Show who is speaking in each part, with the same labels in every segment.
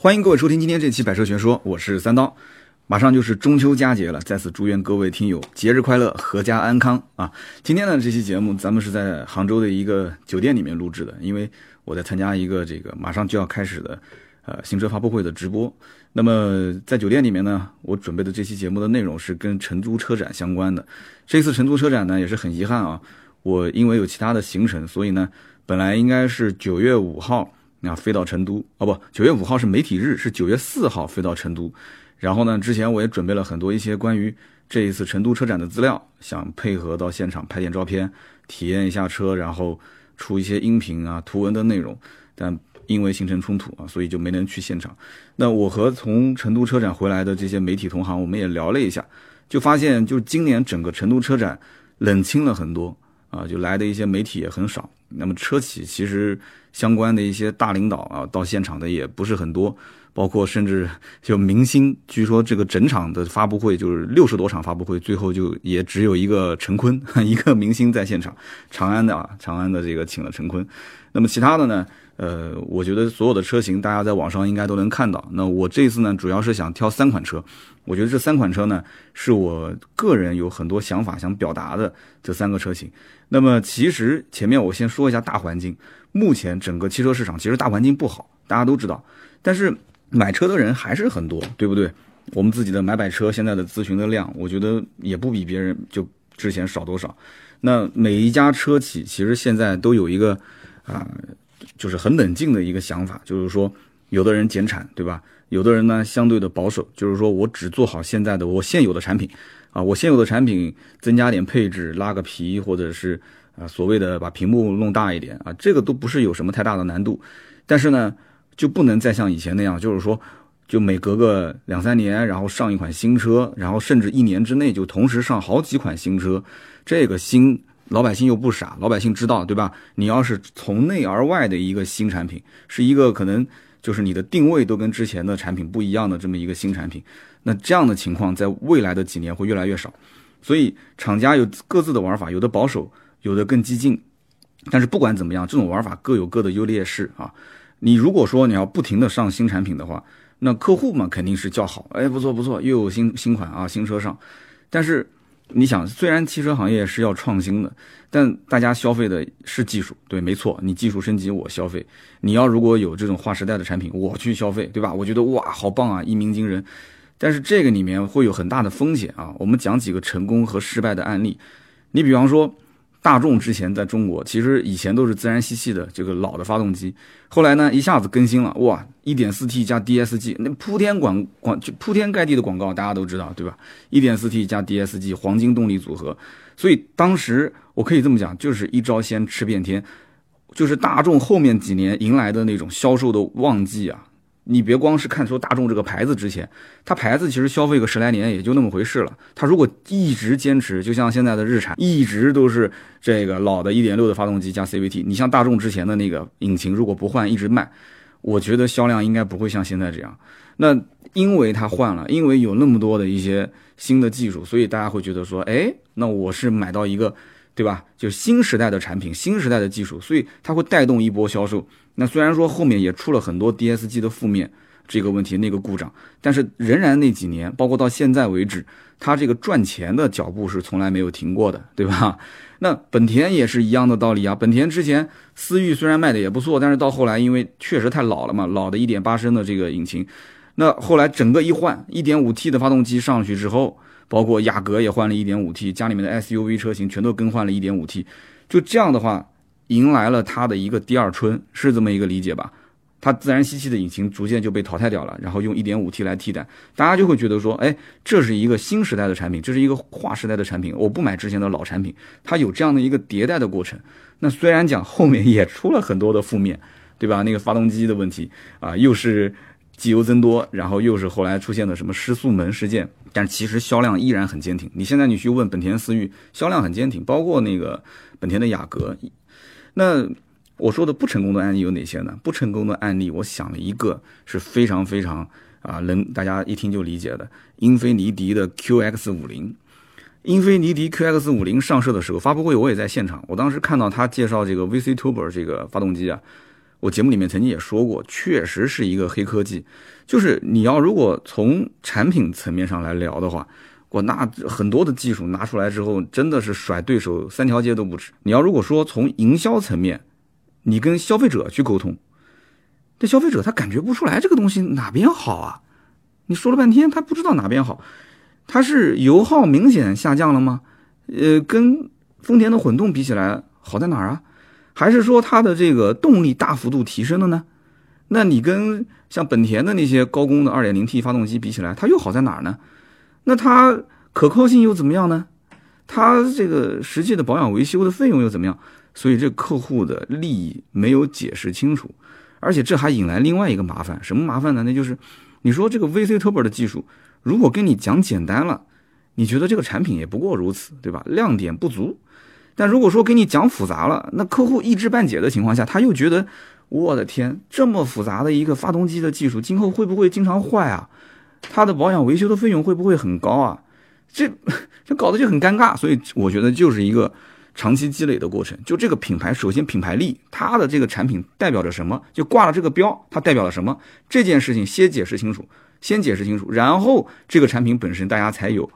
Speaker 1: 欢迎各位收听今天这期《百车全说》，我是三刀。马上就是中秋佳节了，在此祝愿各位听友节日快乐，阖家安康啊！今天呢，这期节目咱们是在杭州的一个酒店里面录制的，因为我在参加一个这个马上就要开始的呃新车发布会的直播。那么在酒店里面呢，我准备的这期节目的内容是跟成都车展相关的。这次成都车展呢，也是很遗憾啊，我因为有其他的行程，所以呢，本来应该是九月五号啊飞到成都，哦不，九月五号是媒体日，是九月四号飞到成都。然后呢，之前我也准备了很多一些关于这一次成都车展的资料，想配合到现场拍点照片，体验一下车，然后出一些音频啊、图文的内容。但因为行程冲突啊，所以就没能去现场。那我和从成都车展回来的这些媒体同行，我们也聊了一下，就发现就今年整个成都车展冷清了很多啊，就来的一些媒体也很少。那么车企其实相关的一些大领导啊，到现场的也不是很多。包括甚至就明星，据说这个整场的发布会就是六十多场发布会，最后就也只有一个陈坤 一个明星在现场，长安的啊，长安的这个请了陈坤。那么其他的呢？呃，我觉得所有的车型大家在网上应该都能看到。那我这次呢，主要是想挑三款车，我觉得这三款车呢，是我个人有很多想法想表达的这三个车型。那么其实前面我先说一下大环境，目前整个汽车市场其实大环境不好，大家都知道，但是。买车的人还是很多，对不对？我们自己的买买车现在的咨询的量，我觉得也不比别人就之前少多少。那每一家车企其实现在都有一个啊，就是很冷静的一个想法，就是说，有的人减产，对吧？有的人呢相对的保守，就是说我只做好现在的我现有的产品啊，我现有的产品增加点配置，拉个皮，或者是啊所谓的把屏幕弄大一点啊，这个都不是有什么太大的难度，但是呢。就不能再像以前那样，就是说，就每隔个两三年，然后上一款新车，然后甚至一年之内就同时上好几款新车。这个新老百姓又不傻，老百姓知道，对吧？你要是从内而外的一个新产品，是一个可能就是你的定位都跟之前的产品不一样的这么一个新产品，那这样的情况在未来的几年会越来越少。所以厂家有各自的玩法，有的保守，有的更激进。但是不管怎么样，这种玩法各有各的优劣势啊。你如果说你要不停的上新产品的话，那客户嘛肯定是叫好，哎，不错不错，又有新新款啊，新车上。但是你想，虽然汽车行业是要创新的，但大家消费的是技术，对，没错，你技术升级我消费。你要如果有这种划时代的产品，我去消费，对吧？我觉得哇，好棒啊，一鸣惊人。但是这个里面会有很大的风险啊。我们讲几个成功和失败的案例，你比方说。大众之前在中国，其实以前都是自然吸气的这个老的发动机，后来呢一下子更新了，哇，1.4T 加 DSG，那铺天广广就铺天盖地的广告，大家都知道，对吧？1.4T 加 DSG 黄金动力组合，所以当时我可以这么讲，就是一招鲜吃遍天，就是大众后面几年迎来的那种销售的旺季啊。你别光是看出大众这个牌子值钱，它牌子其实消费个十来年也就那么回事了。它如果一直坚持，就像现在的日产，一直都是这个老的1.6的发动机加 CVT。你像大众之前的那个引擎，如果不换一直卖，我觉得销量应该不会像现在这样。那因为它换了，因为有那么多的一些新的技术，所以大家会觉得说，哎，那我是买到一个，对吧？就新时代的产品，新时代的技术，所以它会带动一波销售。那虽然说后面也出了很多 DSG 的负面这个问题、那个故障，但是仍然那几年，包括到现在为止，它这个赚钱的脚步是从来没有停过的，对吧？那本田也是一样的道理啊。本田之前思域虽然卖的也不错，但是到后来因为确实太老了嘛，老的一点八升的这个引擎，那后来整个一换一点五 T 的发动机上去之后，包括雅阁也换了一点五 T，家里面的 SUV 车型全都更换了一点五 T，就这样的话。迎来了它的一个第二春，是这么一个理解吧？它自然吸气的引擎逐渐就被淘汰掉了，然后用 1.5T 来替代，大家就会觉得说，哎，这是一个新时代的产品，这是一个划时代的产品，我不买之前的老产品，它有这样的一个迭代的过程。那虽然讲后面也出了很多的负面，对吧？那个发动机的问题啊，又是机油增多，然后又是后来出现的什么失速门事件，但其实销量依然很坚挺。你现在你去问本田思域，销量很坚挺，包括那个本田的雅阁。那我说的不成功的案例有哪些呢？不成功的案例，我想了一个是非常非常啊，能大家一听就理解的，英菲尼迪的 QX 五零。英菲尼迪 QX 五零上市的时候，发布会我也在现场，我当时看到他介绍这个 VC Turbo 这个发动机啊，我节目里面曾经也说过，确实是一个黑科技。就是你要如果从产品层面上来聊的话，我那很多的技术拿出来之后，真的是甩对手三条街都不止。你要如果说从营销层面，你跟消费者去沟通，这消费者他感觉不出来这个东西哪边好啊？你说了半天，他不知道哪边好。它是油耗明显下降了吗？呃，跟丰田的混动比起来好在哪儿啊？还是说它的这个动力大幅度提升了呢？那你跟像本田的那些高功的 2.0T 发动机比起来，它又好在哪儿呢？那它可靠性又怎么样呢？它这个实际的保养维修的费用又怎么样？所以这客户的利益没有解释清楚，而且这还引来另外一个麻烦，什么麻烦呢？那就是你说这个 VC Turbo 的技术，如果跟你讲简单了，你觉得这个产品也不过如此，对吧？亮点不足。但如果说给你讲复杂了，那客户一知半解的情况下，他又觉得。我的天，这么复杂的一个发动机的技术，今后会不会经常坏啊？它的保养维修的费用会不会很高啊？这 这搞得就很尴尬。所以我觉得就是一个长期积累的过程。就这个品牌，首先品牌力，它的这个产品代表着什么？就挂了这个标，它代表了什么？这件事情先解释清楚，先解释清楚，然后这个产品本身大家才有。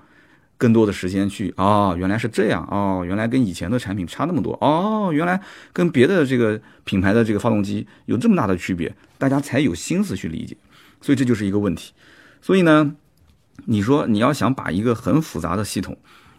Speaker 1: 更多的时间去哦，原来是这样哦，原来跟以前的产品差那么多哦，原来跟别的这个品牌的这个发动机有这么大的区别，大家才有心思去理解，所以这就是一个问题。所以呢，你说你要想把一个很复杂的系统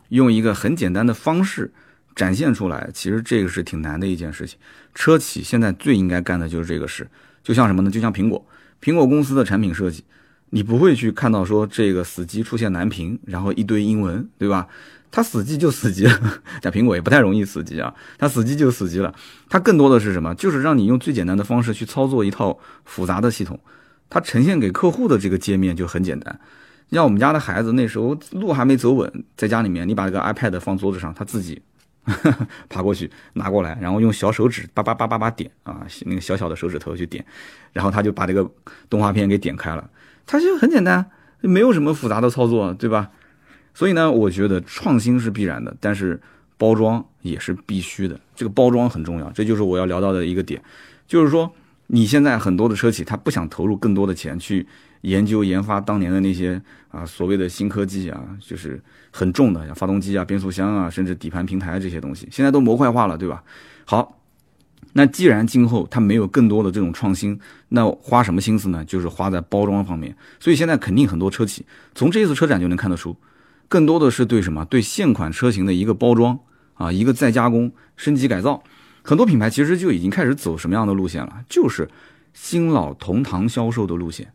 Speaker 1: 用一个很简单的方式展现出来，其实这个是挺难的一件事情。车企现在最应该干的就是这个事，就像什么呢？就像苹果，苹果公司的产品设计。你不会去看到说这个死机出现蓝屏，然后一堆英文，对吧？它死机就死机了，但苹果也不太容易死机啊，它死机就死机了。它更多的是什么？就是让你用最简单的方式去操作一套复杂的系统，它呈现给客户的这个界面就很简单。像我们家的孩子那时候路还没走稳，在家里面，你把这个 iPad 放桌子上，他自己 爬过去拿过来，然后用小手指叭叭叭叭叭点啊，那个小小的手指头去点，然后他就把这个动画片给点开了。它就很简单，没有什么复杂的操作，对吧？所以呢，我觉得创新是必然的，但是包装也是必须的。这个包装很重要，这就是我要聊到的一个点，就是说你现在很多的车企，他不想投入更多的钱去研究研发当年的那些啊所谓的新科技啊，就是很重的，像发动机啊、变速箱啊，甚至底盘平台这些东西，现在都模块化了，对吧？好。那既然今后它没有更多的这种创新，那花什么心思呢？就是花在包装方面。所以现在肯定很多车企从这次车展就能看得出，更多的是对什么？对现款车型的一个包装啊，一个再加工、升级改造。很多品牌其实就已经开始走什么样的路线了？就是新老同堂销售的路线。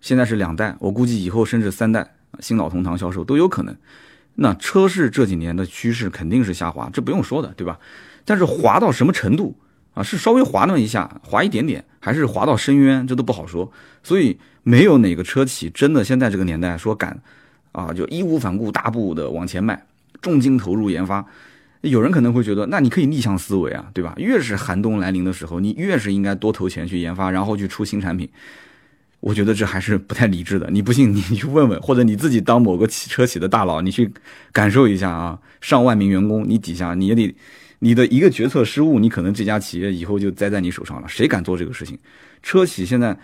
Speaker 1: 现在是两代，我估计以后甚至三代新老同堂销售都有可能。那车市这几年的趋势肯定是下滑，这不用说的，对吧？但是滑到什么程度？啊，是稍微滑那么一下，滑一点点，还是滑到深渊，这都不好说。所以没有哪个车企真的现在这个年代说敢，啊，就义无反顾大步的往前迈，重金投入研发。有人可能会觉得，那你可以逆向思维啊，对吧？越是寒冬来临的时候，你越是应该多投钱去研发，然后去出新产品。我觉得这还是不太理智的。你不信，你去问问，或者你自己当某个汽车企的大佬，你去感受一下啊。上万名员工，你底下你也得。你的一个决策失误，你可能这家企业以后就栽在你手上了。谁敢做这个事情？车企现在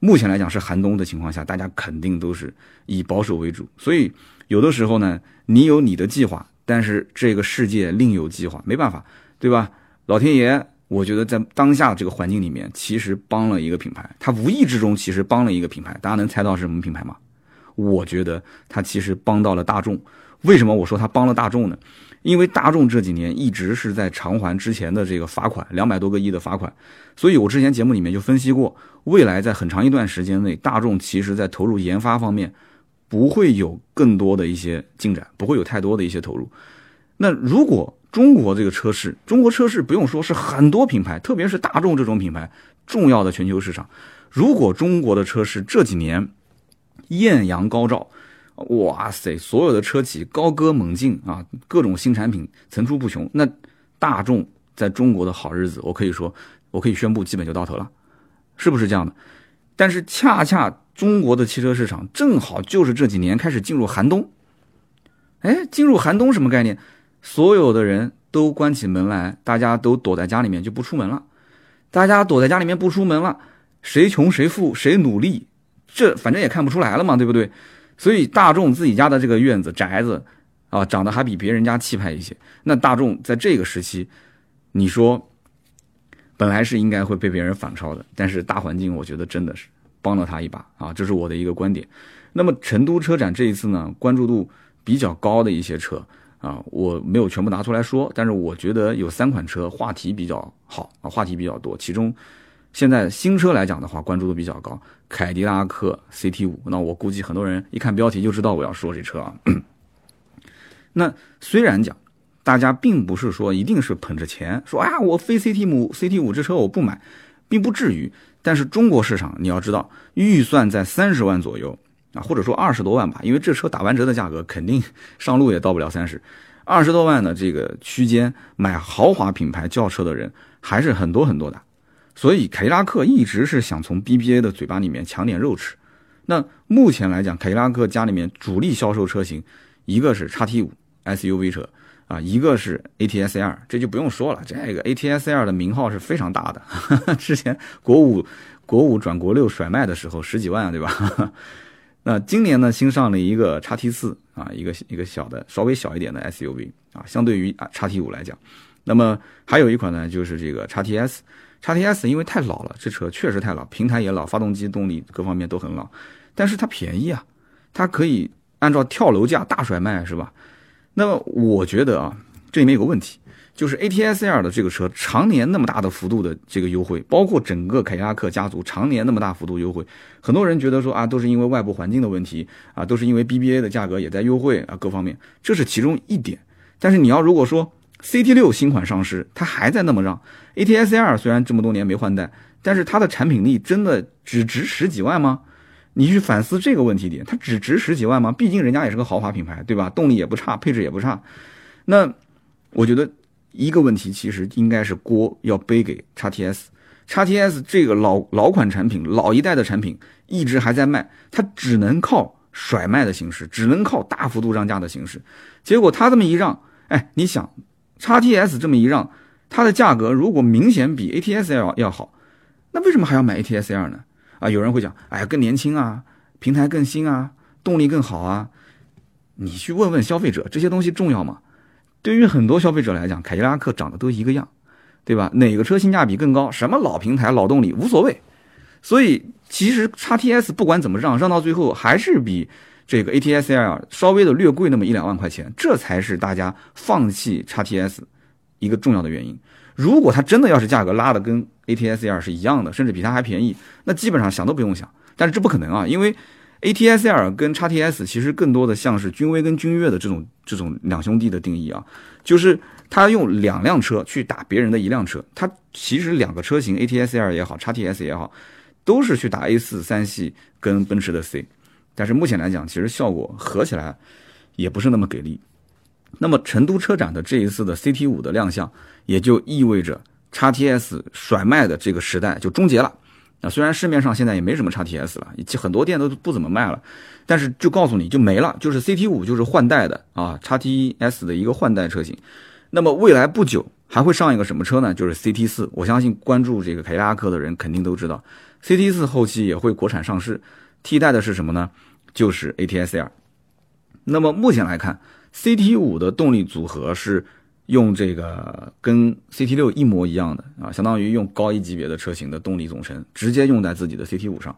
Speaker 1: 目前来讲是寒冬的情况下，大家肯定都是以保守为主。所以有的时候呢，你有你的计划，但是这个世界另有计划，没办法，对吧？老天爷，我觉得在当下这个环境里面，其实帮了一个品牌，他无意之中其实帮了一个品牌。大家能猜到是什么品牌吗？我觉得他其实帮到了大众。为什么我说他帮了大众呢？因为大众这几年一直是在偿还之前的这个罚款，两百多个亿的罚款，所以我之前节目里面就分析过，未来在很长一段时间内，大众其实在投入研发方面不会有更多的一些进展，不会有太多的一些投入。那如果中国这个车市，中国车市不用说是很多品牌，特别是大众这种品牌重要的全球市场，如果中国的车市这几年艳阳高照。哇塞！所有的车企高歌猛进啊，各种新产品层出不穷。那大众在中国的好日子，我可以说，我可以宣布，基本就到头了，是不是这样的？但是恰恰中国的汽车市场正好就是这几年开始进入寒冬。哎，进入寒冬什么概念？所有的人都关起门来，大家都躲在家里面就不出门了。大家躲在家里面不出门了，谁穷谁富谁努力，这反正也看不出来了嘛，对不对？所以大众自己家的这个院子宅子啊，长得还比别人家气派一些。那大众在这个时期，你说本来是应该会被别人反超的，但是大环境我觉得真的是帮了他一把啊，这是我的一个观点。那么成都车展这一次呢，关注度比较高的一些车啊，我没有全部拿出来说，但是我觉得有三款车话题比较好啊，话题比较多。其中现在新车来讲的话，关注度比较高，凯迪拉克 CT 五。那我估计很多人一看标题就知道我要说这车啊。那虽然讲大家并不是说一定是捧着钱说啊，我非 CT 五 CT 五这车我不买，并不至于。但是中国市场你要知道，预算在三十万左右。啊，或者说二十多万吧，因为这车打完折的价格肯定上路也到不了三十，二十多万的这个区间买豪华品牌轿车的人还是很多很多的，所以凯迪拉克一直是想从 BBA 的嘴巴里面抢点肉吃。那目前来讲，凯迪拉克家里面主力销售车型，一个是叉 T 五 SUV 车啊，一个是 ATS L，这就不用说了，这个 ATS L 的名号是非常大的，之前国五国五转国六甩卖的时候十几万啊，对吧？那今年呢，新上了一个叉 T 四啊，一个一个小的稍微小一点的 SUV 啊，相对于啊叉 T 五来讲，那么还有一款呢，就是这个叉 T S，叉 T S 因为太老了，这车确实太老，平台也老，发动机动力各方面都很老，但是它便宜啊，它可以按照跳楼价大甩卖是吧？那么我觉得啊，这里面有个问题。就是 A T S L 的这个车，常年那么大的幅度的这个优惠，包括整个凯迪拉克家族常年那么大幅度优惠，很多人觉得说啊，都是因为外部环境的问题啊，都是因为 B B A 的价格也在优惠啊，各方面，这是其中一点。但是你要如果说 C T 六新款上市，它还在那么让 A T S L 虽然这么多年没换代，但是它的产品力真的只值十几万吗？你去反思这个问题点，它只值十几万吗？毕竟人家也是个豪华品牌，对吧？动力也不差，配置也不差。那我觉得。一个问题其实应该是锅要背给叉 T S，叉 T S 这个老老款产品，老一代的产品一直还在卖，它只能靠甩卖的形式，只能靠大幅度让价的形式。结果它这么一让，哎，你想，叉 T S 这么一让，它的价格如果明显比 A T S L 要好，那为什么还要买 A T S L 呢？啊，有人会讲，哎呀，更年轻啊，平台更新啊，动力更好啊。你去问问消费者，这些东西重要吗？对于很多消费者来讲，凯迪拉克长得都一个样，对吧？哪个车性价比更高？什么老平台、老动力无所谓。所以其实叉 T S 不管怎么让，让到最后还是比这个 A T S L 稍微的略贵那么一两万块钱，这才是大家放弃叉 T S 一个重要的原因。如果它真的要是价格拉的跟 A T S L 是一样的，甚至比它还便宜，那基本上想都不用想。但是这不可能啊，因为。A T S L 跟叉 T S 其实更多的像是君威跟君越的这种这种两兄弟的定义啊，就是他用两辆车去打别人的一辆车，它其实两个车型 A T S L 也好，叉 T S 也好，都是去打 A 四三系跟奔驰的 C，但是目前来讲，其实效果合起来也不是那么给力。那么成都车展的这一次的 C T 五的亮相，也就意味着叉 T S 甩卖的这个时代就终结了。啊，虽然市面上现在也没什么叉 T S 了，很多店都不怎么卖了，但是就告诉你就没了，就是 C T 五就是换代的啊，叉 T S 的一个换代车型。那么未来不久还会上一个什么车呢？就是 C T 四。我相信关注这个凯迪拉克的人肯定都知道，C T 四后期也会国产上市，替代的是什么呢？就是 A T S L。那么目前来看，C T 五的动力组合是。用这个跟 CT 六一模一样的啊，相当于用高一级别的车型的动力总成直接用在自己的 CT 五上，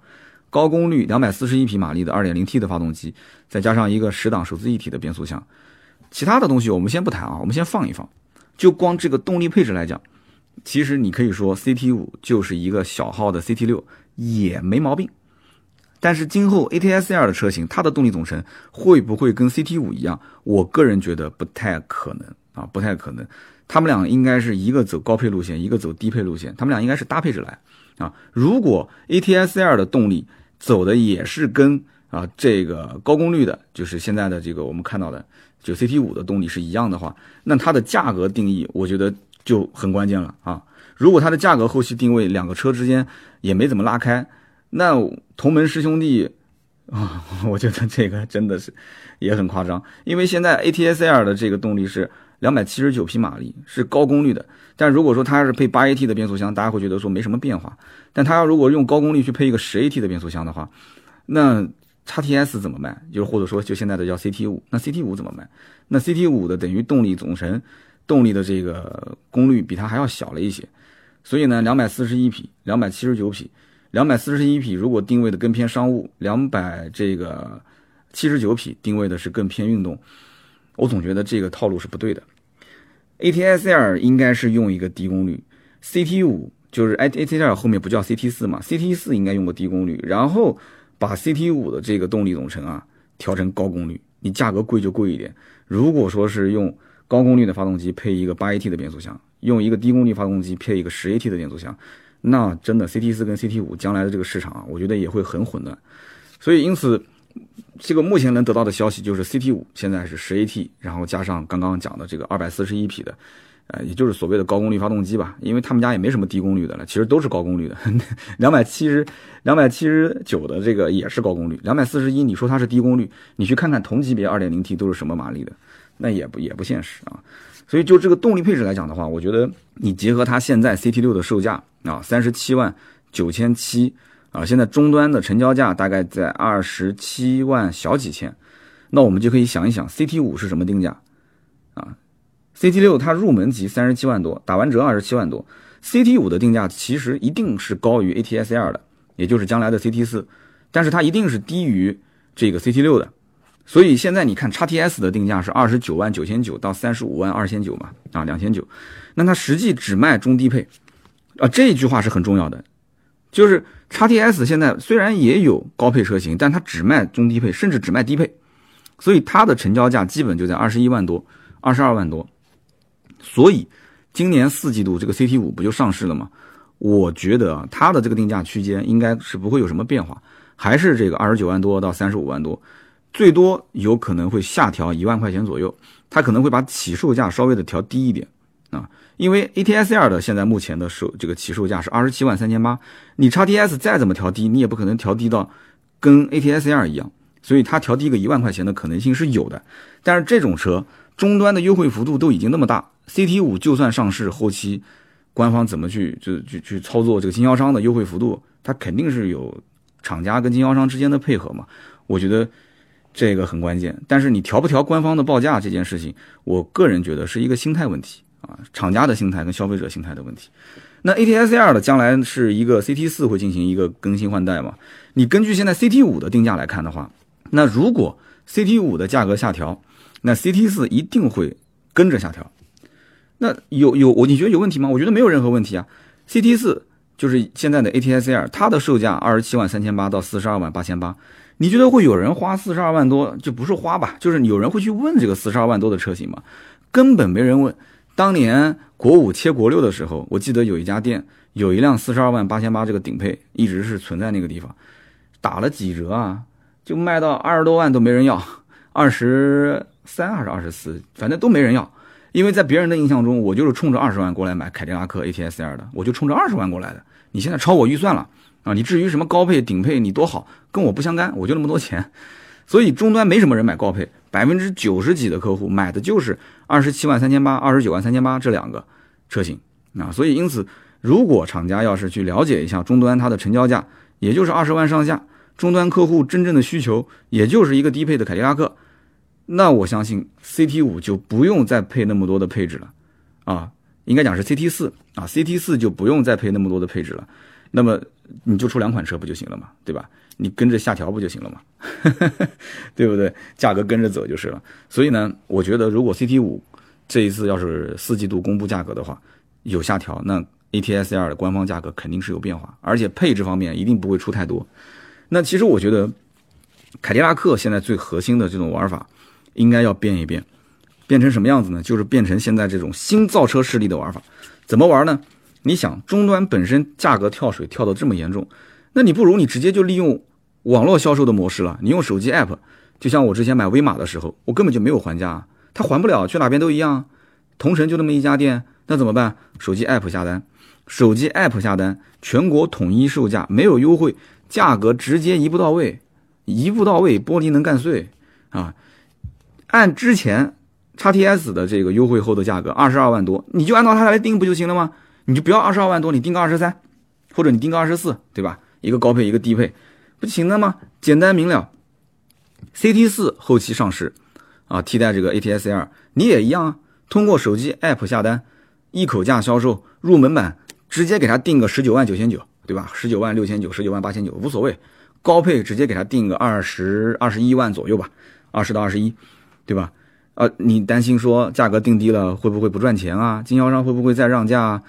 Speaker 1: 高功率两百四十一匹马力的二点零 T 的发动机，再加上一个十档手自一体的变速箱，其他的东西我们先不谈啊，我们先放一放。就光这个动力配置来讲，其实你可以说 CT 五就是一个小号的 CT 六也没毛病。但是今后 ATS-L 的车型，它的动力总成会不会跟 CT 五一样？我个人觉得不太可能。啊，不太可能，他们俩应该是一个走高配路线，一个走低配路线，他们俩应该是搭配着来啊。如果 ATS-L 的动力走的也是跟啊这个高功率的，就是现在的这个我们看到的就 CT 五的动力是一样的话，那它的价格定义我觉得就很关键了啊。如果它的价格后期定位两个车之间也没怎么拉开，那同门师兄弟。啊，我觉得这个真的是也很夸张，因为现在 ATS-L 的这个动力是两百七十九匹马力，是高功率的。但如果说它是配八 AT 的变速箱，大家会觉得说没什么变化。但它要如果用高功率去配一个十 AT 的变速箱的话，那叉 TS 怎么卖？就是或者说就现在的叫 CT 五，那 CT 五怎么卖？那 CT 五的等于动力总成动力的这个功率比它还要小了一些，所以呢，两百四十一匹，两百七十九匹，两百四十一匹如果定位的更偏商务，两百这个七十九匹定位的是更偏运动，我总觉得这个套路是不对的。ATS-L 应该是用一个低功率，CT 五就是 ATS-L 后面不叫 CT 四嘛？CT 四应该用个低功率，然后。把 CT 五的这个动力总成啊调成高功率，你价格贵就贵一点。如果说是用高功率的发动机配一个八 AT 的变速箱，用一个低功率发动机配一个十 AT 的变速箱，那真的 CT 四跟 CT 五将来的这个市场啊，我觉得也会很混乱。所以因此，这个目前能得到的消息就是 CT 五现在是十 AT，然后加上刚刚讲的这个二百四十一匹的。呃，也就是所谓的高功率发动机吧，因为他们家也没什么低功率的了，其实都是高功率的。两百七十、两百七十九的这个也是高功率，两百四十一，你说它是低功率，你去看看同级别二点零 T 都是什么马力的，那也不也不现实啊。所以就这个动力配置来讲的话，我觉得你结合它现在 CT 六的售价啊，三十七万九千七啊，现在终端的成交价大概在二十七万小几千，那我们就可以想一想 CT 五是什么定价啊？CT 六它入门级三十七万多，打完折二十七万多。CT 五的定价其实一定是高于 ATS-L 的，也就是将来的 CT 四，但是它一定是低于这个 CT 六的。所以现在你看叉 TS 的定价是二十九万九千九到三十五万二千九嘛，啊两千九，那它实际只卖中低配，啊这句话是很重要的，就是叉 TS 现在虽然也有高配车型，但它只卖中低配，甚至只卖低配，所以它的成交价基本就在二十一万多、二十二万多。所以，今年四季度这个 CT 五不就上市了吗？我觉得啊，它的这个定价区间应该是不会有什么变化，还是这个二十九万多到三十五万多，最多有可能会下调一万块钱左右。它可能会把起售价稍微的调低一点啊，因为 ATS-L 的现在目前的售这个起售价是二十七万三千八，你叉 TS 再怎么调低，你也不可能调低到跟 ATS-L 一样，所以它调低个一万块钱的可能性是有的。但是这种车终端的优惠幅度都已经那么大。CT 五就算上市后期，官方怎么去就去去操作这个经销商的优惠幅度，它肯定是有厂家跟经销商之间的配合嘛。我觉得这个很关键。但是你调不调官方的报价这件事情，我个人觉得是一个心态问题啊，厂家的心态跟消费者心态的问题。那 ATS-L 的将来是一个 CT 四会进行一个更新换代嘛？你根据现在 CT 五的定价来看的话，那如果 CT 五的价格下调，那 CT 四一定会跟着下调。那有有我你觉得有问题吗？我觉得没有任何问题啊。CT 四就是现在的 ATS-L，它的售价二十七万三千八到四十二万八千八。你觉得会有人花四十二万多？就不是花吧，就是有人会去问这个四十二万多的车型吗？根本没人问。当年国五切国六的时候，我记得有一家店有一辆四十二万八千八这个顶配，一直是存在那个地方，打了几折啊？就卖到二十多万都没人要，二十三还是二十四，反正都没人要。因为在别人的印象中，我就是冲着二十万过来买凯迪拉克 ATS-L 的，我就冲着二十万过来的。你现在超我预算了啊！你至于什么高配、顶配，你多好，跟我不相干，我就那么多钱。所以终端没什么人买高配，百分之九十几的客户买的就是二十七万三千八、二十九万三千八这两个车型啊。所以因此，如果厂家要是去了解一下终端它的成交价，也就是二十万上下，终端客户真正的需求也就是一个低配的凯迪拉克。那我相信 CT 五就不用再配那么多的配置了，啊，应该讲是 CT 四啊，CT 四就不用再配那么多的配置了，那么你就出两款车不就行了嘛，对吧？你跟着下调不就行了嘛，对不对？价格跟着走就是了。所以呢，我觉得如果 CT 五这一次要是四季度公布价格的话，有下调，那 ATS-L 的官方价格肯定是有变化，而且配置方面一定不会出太多。那其实我觉得凯迪拉克现在最核心的这种玩法。应该要变一变，变成什么样子呢？就是变成现在这种新造车势力的玩法。怎么玩呢？你想，终端本身价格跳水跳得这么严重，那你不如你直接就利用网络销售的模式了。你用手机 app，就像我之前买威马的时候，我根本就没有还价，他还不了，去哪边都一样。同城就那么一家店，那怎么办？手机 app 下单，手机 app 下单，全国统一售价，没有优惠，价格直接一步到位，一步到位，玻璃能干碎啊！按之前叉 TS 的这个优惠后的价格二十二万多，你就按照它来定不就行了吗？你就不要二十二万多，你定个二十三，或者你定个二十四，对吧？一个高配一个低配，不就行了吗？简单明了。CT 四后期上市啊，替代这个 ATS L，你也一样啊，通过手机 App 下单，一口价销售，入门版直接给他定个十九万九千九，对吧？十九万六千九，十九万八千九，无所谓。高配直接给他定个二十二十一万左右吧，二十到二十一，对吧？呃，你担心说价格定低了会不会不赚钱啊？经销商会不会再让价？啊？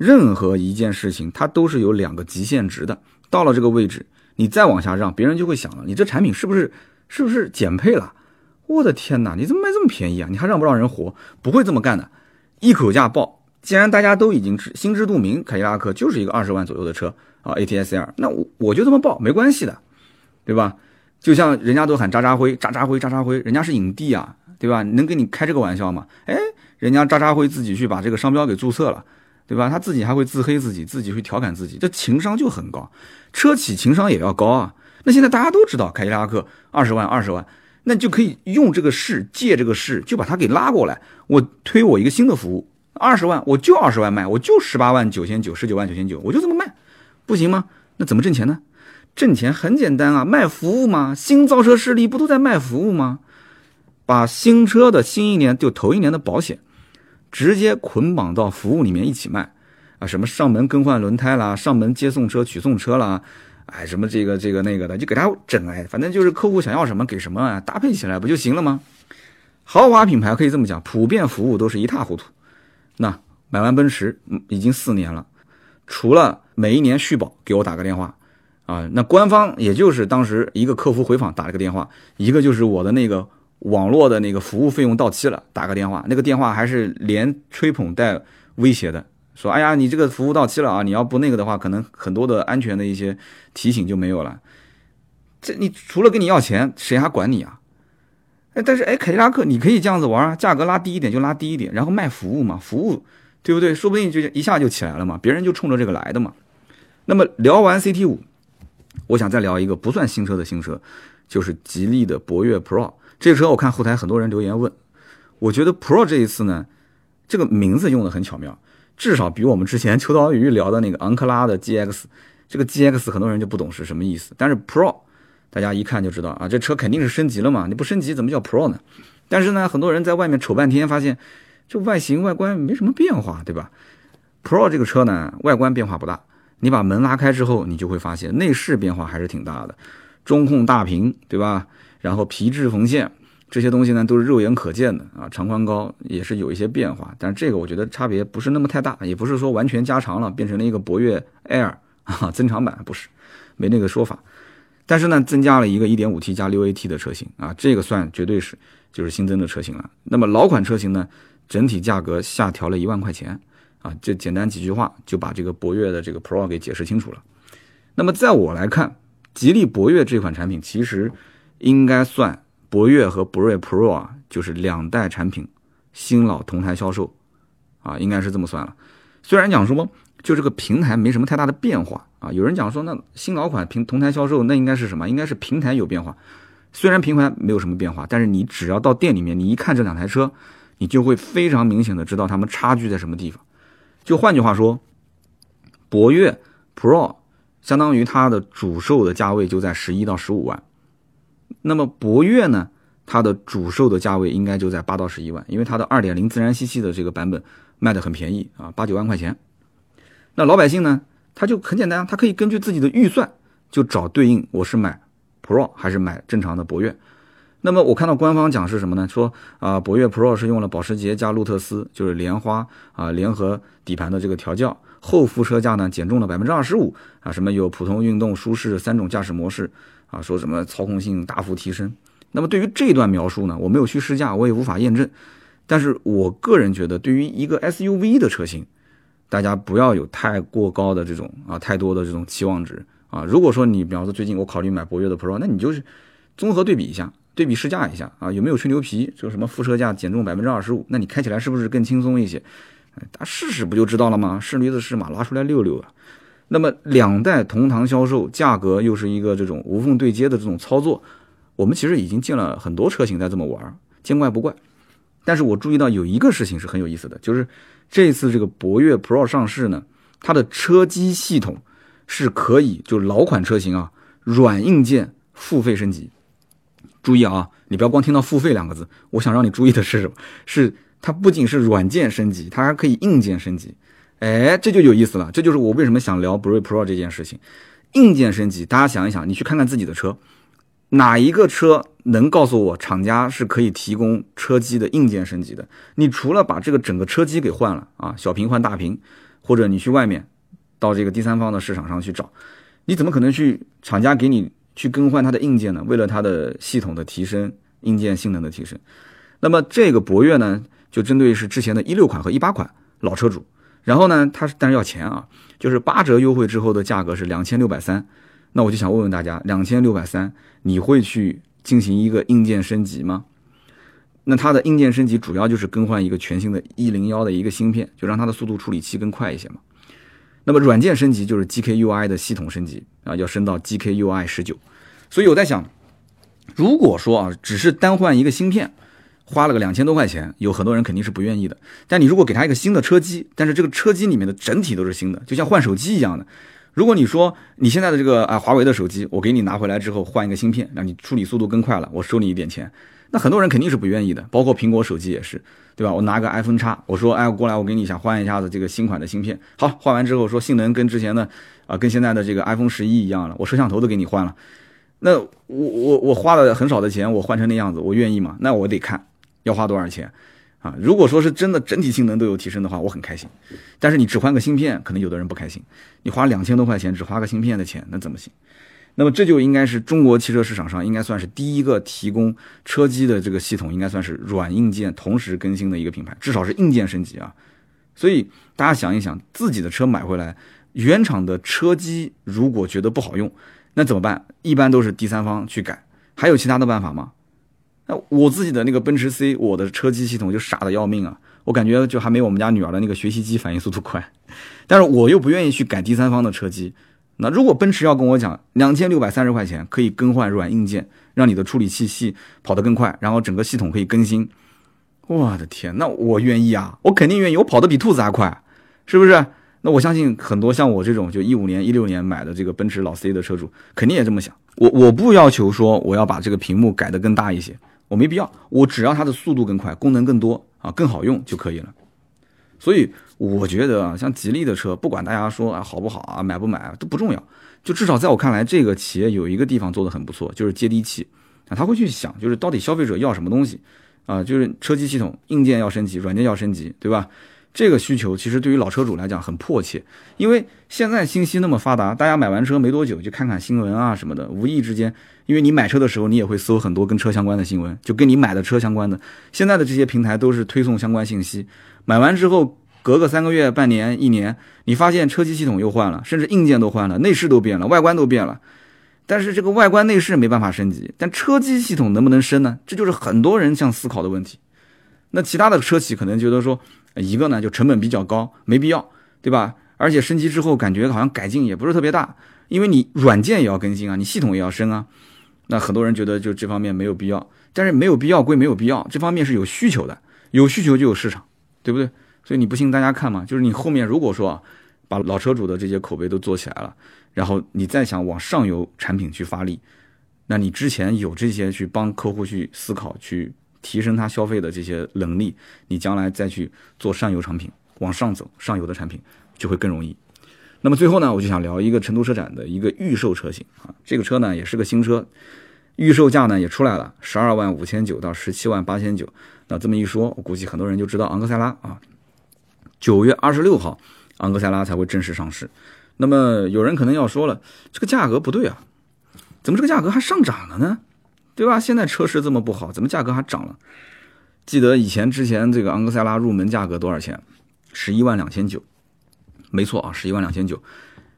Speaker 1: 任何一件事情它都是有两个极限值的，到了这个位置，你再往下让，别人就会想了，你这产品是不是是不是减配了？我的天哪，你怎么卖这么便宜啊？你还让不让人活？不会这么干的，一口价报。既然大家都已经知心知肚明，凯迪拉克就是一个二十万左右的车啊，ATS L，那我我就这么报，没关系的，对吧？就像人家都喊渣渣辉，渣渣辉，渣渣辉，人家是影帝啊，对吧？能跟你开这个玩笑吗？哎，人家渣渣辉自己去把这个商标给注册了，对吧？他自己还会自黑自己，自己会调侃自己，这情商就很高，车企情商也要高啊。那现在大家都知道凯迪拉克二十万，二十万，那就可以用这个事，借这个事就把它给拉过来，我推我一个新的服务。二十万我就二十万卖，我就十八万九千九，十九万九千九，我就这么卖，不行吗？那怎么挣钱呢？挣钱很简单啊，卖服务嘛。新造车势力不都在卖服务吗？把新车的新一年就头一年的保险，直接捆绑到服务里面一起卖啊，什么上门更换轮胎啦，上门接送车取送车啦，哎，什么这个这个那个的，就给他整哎，反正就是客户想要什么给什么啊，搭配起来不就行了吗？豪华品牌可以这么讲，普遍服务都是一塌糊涂。那买完奔驰已经四年了，除了每一年续保给我打个电话，啊，那官方也就是当时一个客服回访打了个电话，一个就是我的那个网络的那个服务费用到期了打个电话，那个电话还是连吹捧带威胁的，说哎呀你这个服务到期了啊，你要不那个的话，可能很多的安全的一些提醒就没有了。这你除了跟你要钱，谁还管你啊？哎，但是哎，凯迪拉克你可以这样子玩啊，价格拉低一点就拉低一点，然后卖服务嘛，服务对不对？说不定就一下就起来了嘛，别人就冲着这个来的嘛。那么聊完 CT 五，我想再聊一个不算新车的新车，就是吉利的博越 Pro 这个车。我看后台很多人留言问，我觉得 Pro 这一次呢，这个名字用的很巧妙，至少比我们之前秋刀鱼聊的那个昂克拉的 GX，这个 GX 很多人就不懂是什么意思，但是 Pro。大家一看就知道啊，这车肯定是升级了嘛，你不升级怎么叫 Pro 呢？但是呢，很多人在外面瞅半天，发现这外形外观没什么变化，对吧？Pro 这个车呢，外观变化不大，你把门拉开之后，你就会发现内饰变化还是挺大的，中控大屏，对吧？然后皮质缝线这些东西呢，都是肉眼可见的啊，长宽高也是有一些变化，但是这个我觉得差别不是那么太大，也不是说完全加长了，变成了一个博越 Air 啊增长版，不是，没那个说法。但是呢，增加了一个 1.5T 加 6AT 的车型啊，这个算绝对是就是新增的车型了。那么老款车型呢，整体价格下调了一万块钱啊，这简单几句话就把这个博越的这个 Pro 给解释清楚了。那么在我来看，吉利博越这款产品其实应该算博越和博瑞 Pro 啊，就是两代产品新老同台销售啊，应该是这么算了。虽然讲说就这个平台没什么太大的变化。啊，有人讲说，那新老款平同台销售，那应该是什么？应该是平台有变化。虽然平台没有什么变化，但是你只要到店里面，你一看这两台车，你就会非常明显的知道它们差距在什么地方。就换句话说，博越 Pro 相当于它的主售的价位就在十一到十五万，那么博越呢，它的主售的价位应该就在八到十一万，因为它的二点零自然吸气的这个版本卖的很便宜啊，八九万块钱。那老百姓呢？他就很简单，他可以根据自己的预算就找对应，我是买 Pro 还是买正常的博越。那么我看到官方讲是什么呢？说啊，博越 Pro 是用了保时捷加路特斯，就是莲花啊联合底盘的这个调教，后副车架呢减重了百分之二十五啊，什么有普通、运动、舒适三种驾驶模式啊，说什么操控性大幅提升。那么对于这段描述呢，我没有去试驾，我也无法验证。但是我个人觉得，对于一个 SUV 的车型。大家不要有太过高的这种啊，太多的这种期望值啊。如果说你比方说最近我考虑买博越的 Pro，那你就是综合对比一下，对比试驾一下啊，有没有吹牛皮？就什么副车架减重百分之二十五，那你开起来是不是更轻松一些？大家试试不就知道了吗？试驴子试马，拉出来溜溜啊。那么两代同堂销售，价格又是一个这种无缝对接的这种操作，我们其实已经见了很多车型在这么玩，见怪不怪。但是我注意到有一个事情是很有意思的，就是这次这个博越 Pro 上市呢，它的车机系统是可以就老款车型啊，软硬件付费升级。注意啊，你不要光听到付费两个字，我想让你注意的是什么？是它不仅是软件升级，它还可以硬件升级。哎，这就有意思了，这就是我为什么想聊 b r e Pro 这件事情。硬件升级，大家想一想，你去看看自己的车，哪一个车能告诉我厂家是可以提供车机的硬件升级的？你除了把这个整个车机给换了啊，小屏换大屏，或者你去外面到这个第三方的市场上去找，你怎么可能去厂家给你？去更换它的硬件呢？为了它的系统的提升，硬件性能的提升。那么这个博越呢，就针对是之前的一六款和一八款老车主。然后呢，它是但是要钱啊，就是八折优惠之后的价格是两千六百三。那我就想问问大家，两千六百三，你会去进行一个硬件升级吗？那它的硬件升级主要就是更换一个全新的 E 零幺的一个芯片，就让它的速度处理器更快一些嘛。那么软件升级就是 GKUI 的系统升级啊，要升到 GKUI 十九。所以我在想，如果说啊，只是单换一个芯片，花了个两千多块钱，有很多人肯定是不愿意的。但你如果给他一个新的车机，但是这个车机里面的整体都是新的，就像换手机一样的。如果你说你现在的这个啊华为的手机，我给你拿回来之后换一个芯片，让你处理速度更快了，我收你一点钱，那很多人肯定是不愿意的。包括苹果手机也是，对吧？我拿个 iPhone 叉，我说哎，过来我给你想换一下子这个新款的芯片，好，换完之后说性能跟之前的啊跟现在的这个 iPhone 十一一样了，我摄像头都给你换了。那我我我花了很少的钱，我换成那样子，我愿意吗？那我得看要花多少钱啊！如果说是真的整体性能都有提升的话，我很开心。但是你只换个芯片，可能有的人不开心。你花两千多块钱只花个芯片的钱，那怎么行？那么这就应该是中国汽车市场上应该算是第一个提供车机的这个系统，应该算是软硬件同时更新的一个品牌，至少是硬件升级啊。所以大家想一想，自己的车买回来，原厂的车机如果觉得不好用。那怎么办？一般都是第三方去改，还有其他的办法吗？那我自己的那个奔驰 C，我的车机系统就傻的要命啊！我感觉就还没我们家女儿的那个学习机反应速度快，但是我又不愿意去改第三方的车机。那如果奔驰要跟我讲两千六百三十块钱可以更换软硬件，让你的处理器系跑得更快，然后整个系统可以更新，我的天，那我愿意啊！我肯定愿意，我跑得比兔子还快，是不是？那我相信很多像我这种就一五年、一六年买的这个奔驰老 C 的车主，肯定也这么想。我我不要求说我要把这个屏幕改得更大一些，我没必要，我只要它的速度更快、功能更多啊、更好用就可以了。所以我觉得啊，像吉利的车，不管大家说啊好不好啊、买不买都不重要，就至少在我看来，这个企业有一个地方做得很不错，就是接地气啊，他会去想，就是到底消费者要什么东西啊，就是车机系统硬件要升级，软件要升级，对吧？这个需求其实对于老车主来讲很迫切，因为现在信息那么发达，大家买完车没多久就看看新闻啊什么的，无意之间，因为你买车的时候你也会搜很多跟车相关的新闻，就跟你买的车相关的。现在的这些平台都是推送相关信息，买完之后隔个三个月、半年、一年，你发现车机系统又换了，甚至硬件都换了，内饰都变了，外观都变了，但是这个外观内饰没办法升级，但车机系统能不能升呢？这就是很多人想思考的问题。那其他的车企可能觉得说。一个呢，就成本比较高，没必要，对吧？而且升级之后感觉好像改进也不是特别大，因为你软件也要更新啊，你系统也要升啊。那很多人觉得就这方面没有必要，但是没有必要归没有必要，这方面是有需求的，有需求就有市场，对不对？所以你不信，大家看嘛，就是你后面如果说啊，把老车主的这些口碑都做起来了，然后你再想往上游产品去发力，那你之前有这些去帮客户去思考去。提升他消费的这些能力，你将来再去做上游产品，往上走，上游的产品就会更容易。那么最后呢，我就想聊一个成都车展的一个预售车型啊，这个车呢也是个新车，预售价呢也出来了，十二万五千九到十七万八千九。那这么一说，我估计很多人就知道昂克赛拉啊，九月二十六号昂克赛拉才会正式上市。那么有人可能要说了，这个价格不对啊，怎么这个价格还上涨了呢？对吧？现在车市这么不好，怎么价格还涨了？记得以前之前这个昂克赛拉入门价格多少钱？十一万两千九，没错啊，十一万两千九。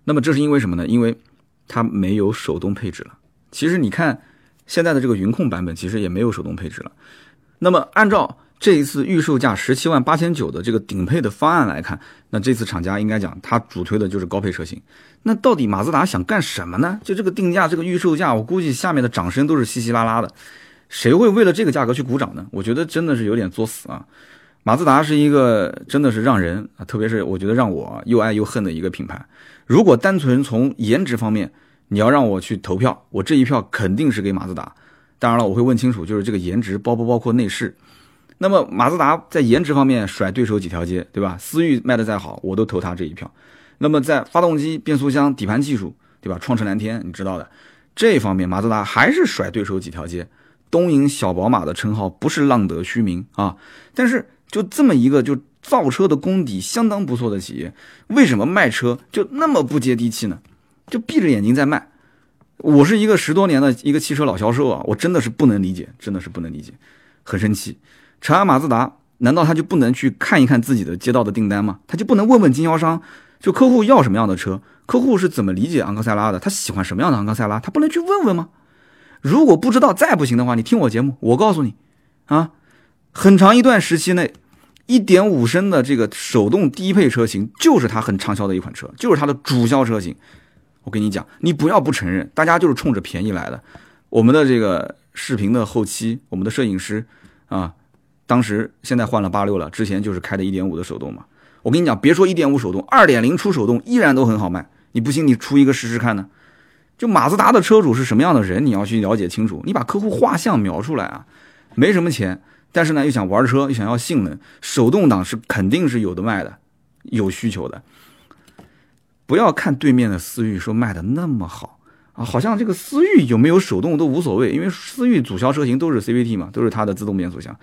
Speaker 1: 那么这是因为什么呢？因为它没有手动配置了。其实你看现在的这个云控版本，其实也没有手动配置了。那么按照这一次预售价十七万八千九的这个顶配的方案来看，那这次厂家应该讲，它主推的就是高配车型。那到底马自达想干什么呢？就这个定价，这个预售价，我估计下面的掌声都是稀稀拉拉的。谁会为了这个价格去鼓掌呢？我觉得真的是有点作死啊！马自达是一个真的是让人啊，特别是我觉得让我又爱又恨的一个品牌。如果单纯从颜值方面，你要让我去投票，我这一票肯定是给马自达。当然了，我会问清楚，就是这个颜值包不包括内饰？那么马自达在颜值方面甩对手几条街，对吧？思域卖的再好，我都投他这一票。那么在发动机、变速箱、底盘技术，对吧？创驰蓝天，你知道的，这方面马自达还是甩对手几条街。东瀛小宝马的称号不是浪得虚名啊，但是。就这么一个就造车的功底相当不错的企业，为什么卖车就那么不接地气呢？就闭着眼睛在卖。我是一个十多年的一个汽车老销售啊，我真的是不能理解，真的是不能理解，很生气。长安马自达难道他就不能去看一看自己的接到的订单吗？他就不能问问经销商，就客户要什么样的车，客户是怎么理解昂克赛拉的，他喜欢什么样的昂克赛拉，他不能去问问吗？如果不知道再不行的话，你听我节目，我告诉你啊，很长一段时期内。一点五升的这个手动低配车型，就是它很畅销的一款车，就是它的主销车型。我跟你讲，你不要不承认，大家就是冲着便宜来的。我们的这个视频的后期，我们的摄影师啊，当时现在换了八六了，之前就是开的一点五的手动嘛。我跟你讲，别说一点五手动，二点零出手动依然都很好卖。你不信，你出一个试试看呢？就马自达的车主是什么样的人，你要去了解清楚。你把客户画像描出来啊，没什么钱。但是呢，又想玩车，又想要性能，手动挡是肯定是有的卖的，有需求的。不要看对面的思域说卖的那么好啊，好像这个思域有没有手动都无所谓，因为思域主销车型都是 CVT 嘛，都是它的自动变速箱。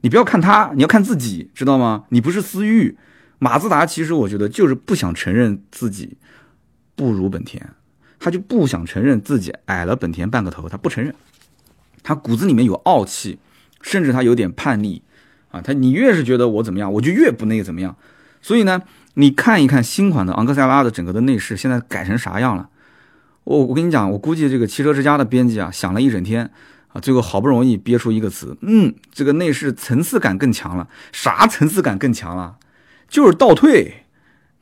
Speaker 1: 你不要看它，你要看自己，知道吗？你不是思域，马自达其实我觉得就是不想承认自己不如本田，他就不想承认自己矮了本田半个头，他不承认，他骨子里面有傲气。甚至他有点叛逆，啊，他你越是觉得我怎么样，我就越不那个怎么样。所以呢，你看一看新款的昂克赛拉的整个的内饰，现在改成啥样了？我我跟你讲，我估计这个汽车之家的编辑啊，想了一整天啊，最后好不容易憋出一个词，嗯，这个内饰层次感更强了。啥层次感更强了？就是倒退。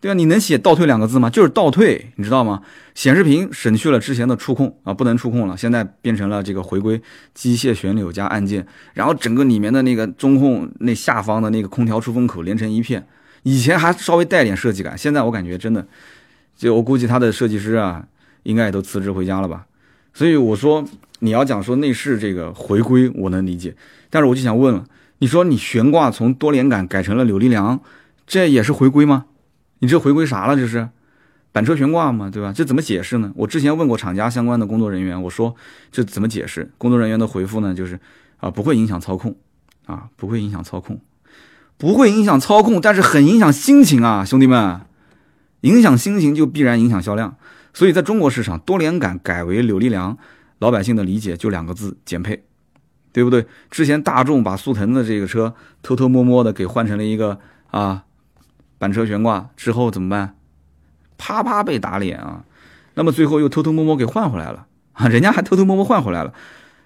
Speaker 1: 对吧？你能写倒退两个字吗？就是倒退，你知道吗？显示屏省去了之前的触控啊，不能触控了，现在变成了这个回归机械旋钮加按键，然后整个里面的那个中控那下方的那个空调出风口连成一片，以前还稍微带点设计感，现在我感觉真的，就我估计他的设计师啊，应该也都辞职回家了吧。所以我说你要讲说内饰这个回归，我能理解，但是我就想问了，你说你悬挂从多连杆改成了扭力梁，这也是回归吗？你这回归啥了？这是板车悬挂吗？对吧？这怎么解释呢？我之前问过厂家相关的工作人员，我说这怎么解释？工作人员的回复呢，就是啊，不会影响操控，啊，不会影响操控，不会影响操控，但是很影响心情啊，兄弟们，影响心情就必然影响销量。所以在中国市场，多连杆改为扭力梁，老百姓的理解就两个字：减配，对不对？之前大众把速腾的这个车偷偷摸摸的给换成了一个啊。板车悬挂之后怎么办？啪啪被打脸啊！那么最后又偷偷摸摸给换回来了啊！人家还偷偷摸摸换回来了。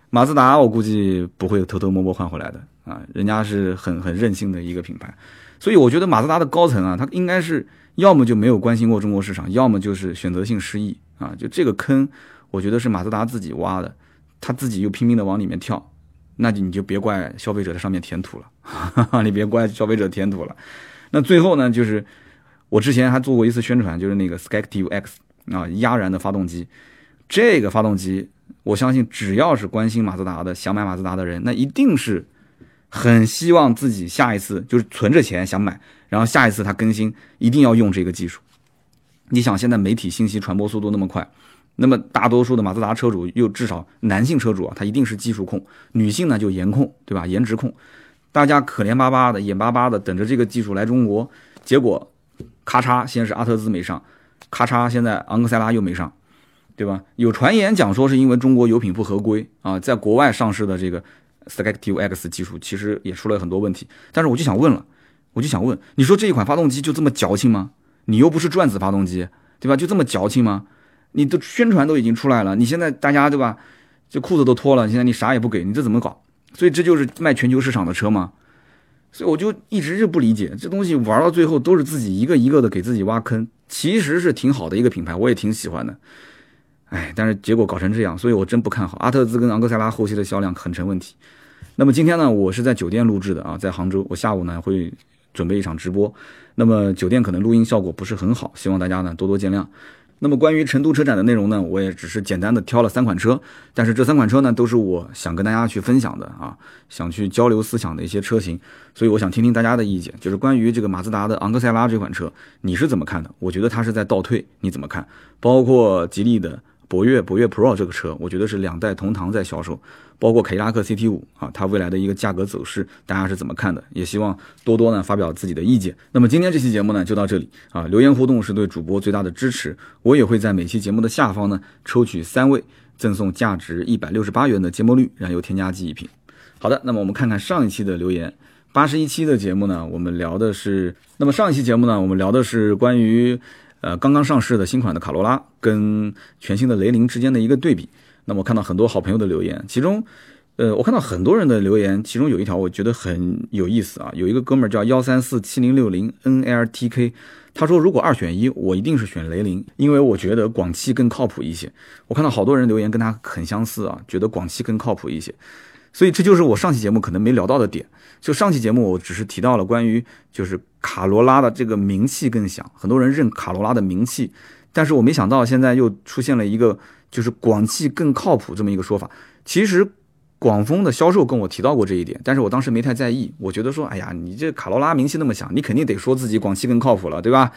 Speaker 1: 马自达我估计不会偷偷摸摸换回来的啊！人家是很很任性的一个品牌，所以我觉得马自达的高层啊，他应该是要么就没有关心过中国市场，要么就是选择性失忆啊！就这个坑，我觉得是马自达自己挖的，他自己又拼命的往里面跳，那你就别怪消费者在上面填土了，你别怪消费者填土了。那最后呢，就是我之前还做过一次宣传，就是那个 Skactiv X 啊，压燃的发动机。这个发动机，我相信只要是关心马自达的、想买马自达的人，那一定是很希望自己下一次就是存着钱想买，然后下一次它更新一定要用这个技术。你想，现在媒体信息传播速度那么快，那么大多数的马自达车主又至少男性车主啊，他一定是技术控，女性呢就颜控，对吧？颜值控。大家可怜巴巴的、眼巴巴的等着这个技术来中国，结果，咔嚓，先是阿特兹没上，咔嚓，现在昂克赛拉又没上，对吧？有传言讲说是因为中国油品不合规啊，在国外上市的这个 Selective X 技术其实也出了很多问题。但是我就想问了，我就想问，你说这一款发动机就这么矫情吗？你又不是转子发动机，对吧？就这么矫情吗？你的宣传都已经出来了，你现在大家对吧？这裤子都脱了，现在你啥也不给，你这怎么搞？所以这就是卖全球市场的车吗？所以我就一直就不理解，这东西玩到最后都是自己一个一个的给自己挖坑。其实是挺好的一个品牌，我也挺喜欢的。哎，但是结果搞成这样，所以我真不看好阿特兹跟昂克赛拉后期的销量很成问题。那么今天呢，我是在酒店录制的啊，在杭州，我下午呢会准备一场直播，那么酒店可能录音效果不是很好，希望大家呢多多见谅。那么关于成都车展的内容呢，我也只是简单的挑了三款车，但是这三款车呢都是我想跟大家去分享的啊，想去交流思想的一些车型，所以我想听听大家的意见，就是关于这个马自达的昂克赛拉这款车，你是怎么看的？我觉得它是在倒退，你怎么看？包括吉利的。博越博越 Pro 这个车，我觉得是两代同堂在销售，包括凯迪拉克 CT 五啊，它未来的一个价格走势，大家是怎么看的？也希望多多呢发表自己的意见。那么今天这期节目呢就到这里啊，留言互动是对主播最大的支持，我也会在每期节目的下方呢抽取三位，赠送价值一百六十八元的节末绿燃油添加剂一瓶。好的，那么我们看看上一期的留言，八十一期的节目呢，我们聊的是，那么上一期节目呢，我们聊的是关于。呃，刚刚上市的新款的卡罗拉跟全新的雷凌之间的一个对比，那么我看到很多好朋友的留言，其中，呃，我看到很多人的留言，其中有一条我觉得很有意思啊，有一个哥们儿叫幺三四七零六零 NLTK，他说如果二选一，我一定是选雷凌，因为我觉得广汽更靠谱一些。我看到好多人留言跟他很相似啊，觉得广汽更靠谱一些。所以这就是我上期节目可能没聊到的点。就上期节目，我只是提到了关于就是卡罗拉的这个名气更响，很多人认卡罗拉的名气，但是我没想到现在又出现了一个就是广汽更靠谱这么一个说法。其实广丰的销售跟我提到过这一点，但是我当时没太在意，我觉得说，哎呀，你这卡罗拉名气那么响，你肯定得说自己广汽更靠谱了，对吧？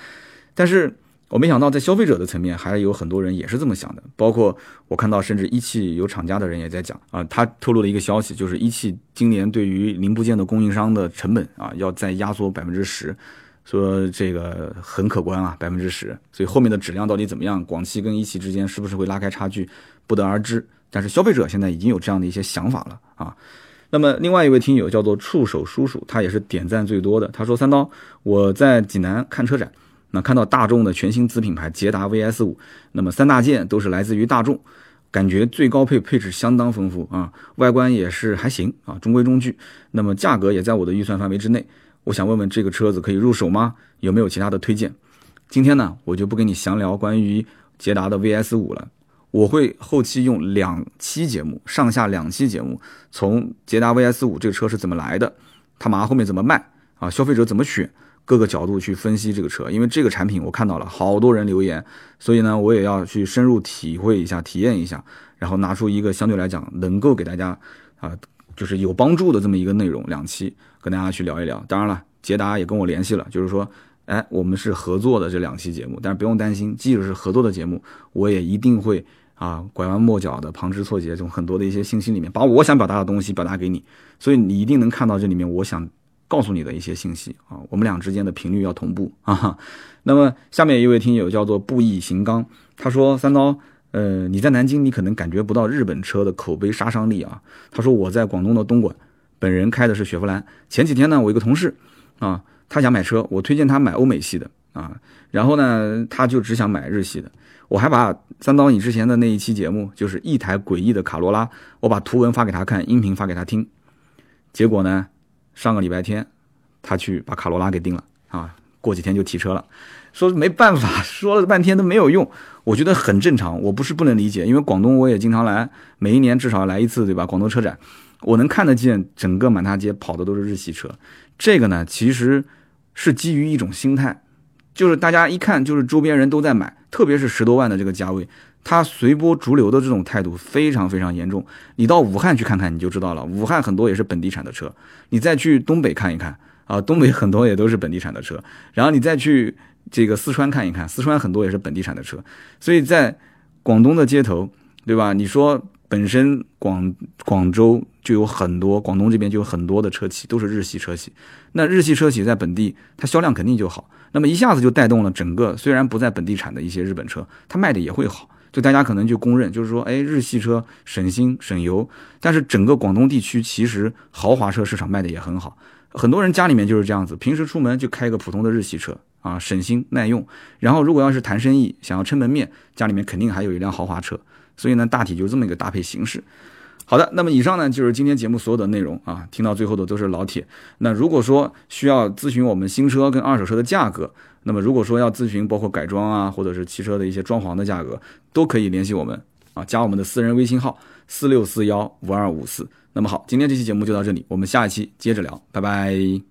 Speaker 1: 但是。我没想到，在消费者的层面，还有很多人也是这么想的。包括我看到，甚至一汽有厂家的人也在讲啊，他透露了一个消息，就是一汽今年对于零部件的供应商的成本啊，要再压缩百分之十，说这个很可观啊，百分之十。所以后面的质量到底怎么样，广汽跟一汽之间是不是会拉开差距，不得而知。但是消费者现在已经有这样的一些想法了啊。那么另外一位听友叫做触手叔叔，他也是点赞最多的。他说：“三刀，我在济南看车展。”那看到大众的全新子品牌捷达 VS 五，那么三大件都是来自于大众，感觉最高配配置相当丰富啊，外观也是还行啊，中规中矩。那么价格也在我的预算范围之内。我想问问这个车子可以入手吗？有没有其他的推荐？今天呢，我就不跟你详聊关于捷达的 VS 五了，我会后期用两期节目，上下两期节目，从捷达 VS 五这个车是怎么来的，它马上后面怎么卖啊，消费者怎么选。各个角度去分析这个车，因为这个产品我看到了好多人留言，所以呢，我也要去深入体会一下、体验一下，然后拿出一个相对来讲能够给大家啊，就是有帮助的这么一个内容，两期跟大家去聊一聊。当然了，捷达也跟我联系了，就是说，哎，我们是合作的这两期节目，但是不用担心，即使是合作的节目，我也一定会啊拐弯抹角的、旁枝错节，从很多的一些信息里面把我想表达的东西表达给你，所以你一定能看到这里面我想。告诉你的一些信息啊，我们俩之间的频率要同步啊。那么下面一位听友叫做布艺行刚，他说：“三刀，呃，你在南京，你可能感觉不到日本车的口碑杀伤力啊。”他说：“我在广东的东莞，本人开的是雪佛兰。前几天呢，我一个同事啊，他想买车，我推荐他买欧美系的啊，然后呢，他就只想买日系的。我还把三刀你之前的那一期节目，就是一台诡异的卡罗拉，我把图文发给他看，音频发给他听，结果呢？”上个礼拜天，他去把卡罗拉给定了啊，过几天就提车了，说没办法，说了半天都没有用，我觉得很正常，我不是不能理解，因为广东我也经常来，每一年至少来一次，对吧？广东车展，我能看得见整个满大街跑的都是日系车，这个呢其实是基于一种心态，就是大家一看就是周边人都在买，特别是十多万的这个价位。它随波逐流的这种态度非常非常严重。你到武汉去看看，你就知道了。武汉很多也是本地产的车。你再去东北看一看啊，东北很多也都是本地产的车。然后你再去这个四川看一看，四川很多也是本地产的车。所以在广东的街头，对吧？你说本身广广州就有很多，广东这边就有很多的车企都是日系车企。那日系车企在本地，它销量肯定就好。那么一下子就带动了整个虽然不在本地产的一些日本车，它卖的也会好。就大家可能就公认，就是说，哎，日系车省心省油，但是整个广东地区其实豪华车市场卖的也很好，很多人家里面就是这样子，平时出门就开一个普通的日系车啊，省心耐用。然后如果要是谈生意，想要撑门面，家里面肯定还有一辆豪华车。所以呢，大体就这么一个搭配形式。好的，那么以上呢就是今天节目所有的内容啊，听到最后的都是老铁。那如果说需要咨询我们新车跟二手车的价格，那么如果说要咨询包括改装啊，或者是汽车的一些装潢的价格，都可以联系我们啊，加我们的私人微信号四六四幺五二五四。那么好，今天这期节目就到这里，我们下一期接着聊，拜拜。